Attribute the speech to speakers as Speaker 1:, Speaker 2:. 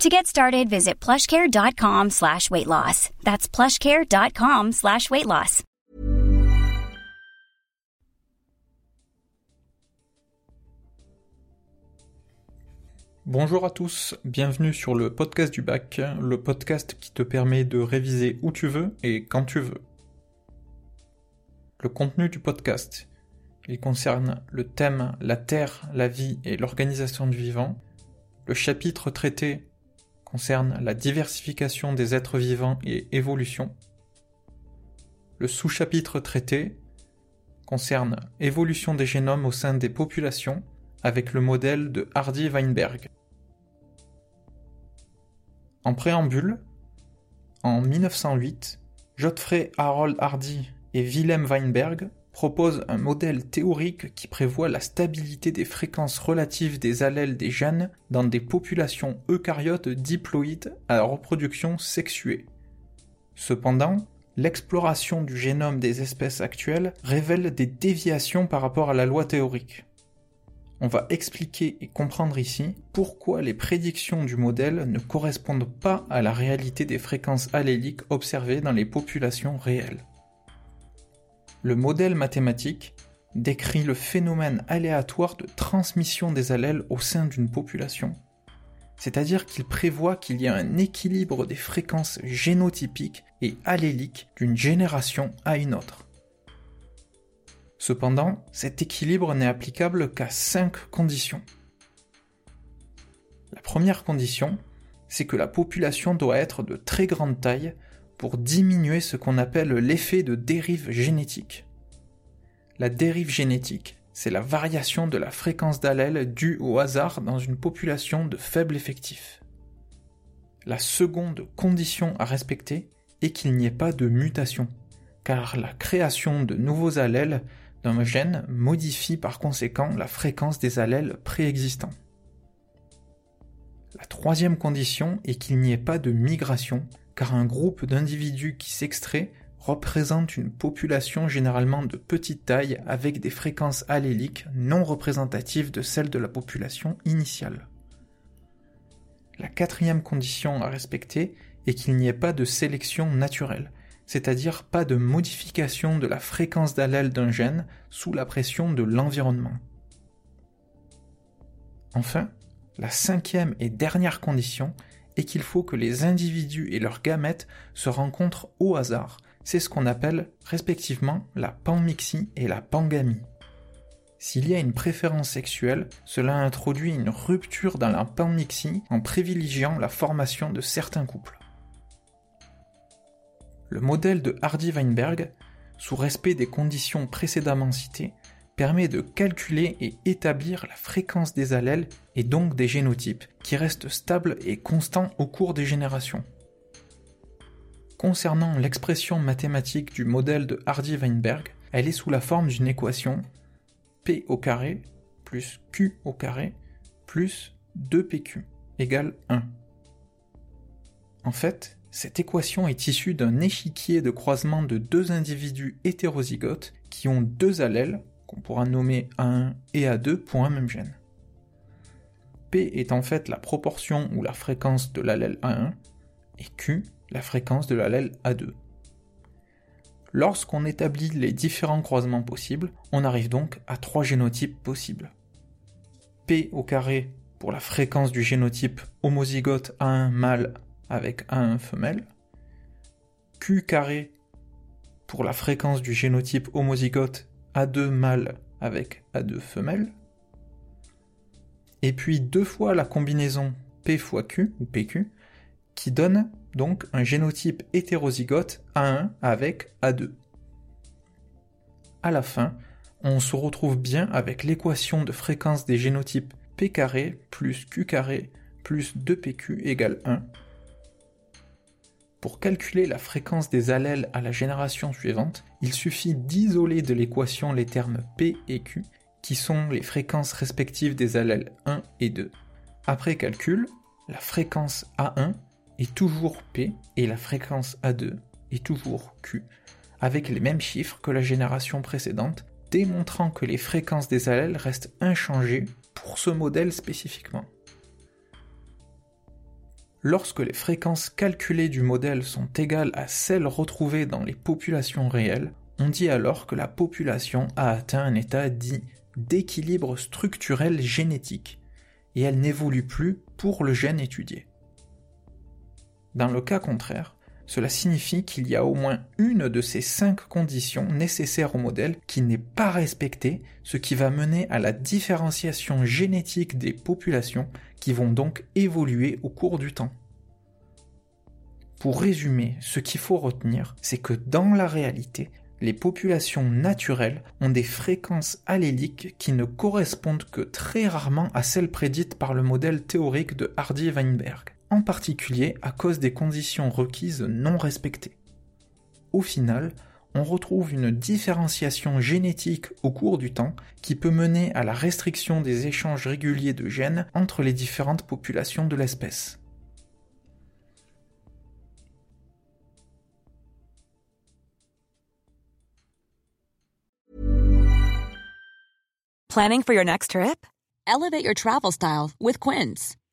Speaker 1: To get started, visit plushcare.com slash weight loss. That's plushcare.com slash weight loss.
Speaker 2: Bonjour à tous, bienvenue sur le podcast du bac, le podcast qui te permet de réviser où tu veux et quand tu veux. Le contenu du podcast, il concerne le thème la Terre, la vie et l'organisation du vivant. Le chapitre traité concerne la diversification des êtres vivants et évolution. Le sous-chapitre traité concerne évolution des génomes au sein des populations avec le modèle de Hardy-Weinberg. En préambule, en 1908, Godfrey Harold Hardy et Wilhelm Weinberg proposent un modèle théorique qui prévoit la stabilité des fréquences relatives des allèles des gènes dans des populations eucaryotes diploïdes à reproduction sexuée. Cependant, l'exploration du génome des espèces actuelles révèle des déviations par rapport à la loi théorique. On va expliquer et comprendre ici pourquoi les prédictions du modèle ne correspondent pas à la réalité des fréquences alléliques observées dans les populations réelles. Le modèle mathématique décrit le phénomène aléatoire de transmission des allèles au sein d'une population, c'est-à-dire qu'il prévoit qu'il y a un équilibre des fréquences génotypiques et alléliques d'une génération à une autre. Cependant, cet équilibre n'est applicable qu'à cinq conditions. La première condition, c'est que la population doit être de très grande taille pour diminuer ce qu'on appelle l'effet de dérive génétique. La dérive génétique, c'est la variation de la fréquence d'allèles due au hasard dans une population de faible effectif. La seconde condition à respecter est qu'il n'y ait pas de mutation, car la création de nouveaux allèles d'un gène modifie par conséquent la fréquence des allèles préexistants. La troisième condition est qu'il n'y ait pas de migration, car un groupe d'individus qui s'extrait représente une population généralement de petite taille avec des fréquences alléliques non représentatives de celles de la population initiale. La quatrième condition à respecter est qu'il n'y ait pas de sélection naturelle, c'est-à-dire pas de modification de la fréquence d'allèle d'un gène sous la pression de l'environnement. Enfin, la cinquième et dernière condition et qu'il faut que les individus et leurs gamètes se rencontrent au hasard. C'est ce qu'on appelle respectivement la panmixie et la pangamie. S'il y a une préférence sexuelle, cela introduit une rupture dans la panmixie en privilégiant la formation de certains couples. Le modèle de Hardy-Weinberg, sous respect des conditions précédemment citées, permet de calculer et établir la fréquence des allèles et donc des génotypes, qui restent stables et constants au cours des générations. Concernant l'expression mathématique du modèle de Hardy-Weinberg, elle est sous la forme d'une équation P au carré plus Q au carré plus 2PQ égale 1. En fait, cette équation est issue d'un échiquier de croisement de deux individus hétérozygotes qui ont deux allèles, qu'on pourra nommer A1 et A2 pour un même gène. P est en fait la proportion ou la fréquence de l'allèle A1 et Q la fréquence de l'allèle A2. Lorsqu'on établit les différents croisements possibles, on arrive donc à trois génotypes possibles. P au carré pour la fréquence du génotype homozygote A1 mâle avec A1 femelle, Q carré pour la fréquence du génotype homozygote A2 mâle avec A2 femelle, et puis deux fois la combinaison P fois Q ou PQ qui donne donc un génotype hétérozygote A1 avec A2. À la fin, on se retrouve bien avec l'équation de fréquence des génotypes P carré plus Q carré plus 2PQ égale 1. Pour calculer la fréquence des allèles à la génération suivante, il suffit d'isoler de l'équation les termes P et Q, qui sont les fréquences respectives des allèles 1 et 2. Après calcul, la fréquence A1 est toujours P et la fréquence A2 est toujours Q, avec les mêmes chiffres que la génération précédente, démontrant que les fréquences des allèles restent inchangées pour ce modèle spécifiquement. Lorsque les fréquences calculées du modèle sont égales à celles retrouvées dans les populations réelles, on dit alors que la population a atteint un état dit d'équilibre structurel génétique, et elle n'évolue plus pour le gène étudié. Dans le cas contraire, cela signifie qu'il y a au moins une de ces cinq conditions nécessaires au modèle qui n'est pas respectée, ce qui va mener à la différenciation génétique des populations qui vont donc évoluer au cours du temps. Pour résumer, ce qu'il faut retenir, c'est que dans la réalité, les populations naturelles ont des fréquences alléliques qui ne correspondent que très rarement à celles prédites par le modèle théorique de Hardy-Weinberg en particulier à cause des conditions requises non respectées. Au final, on retrouve une différenciation génétique au cours du temps qui peut mener à la restriction des échanges réguliers de gènes entre les différentes populations de l'espèce.
Speaker 3: Planning for your next trip? Elevate your travel style with Quince.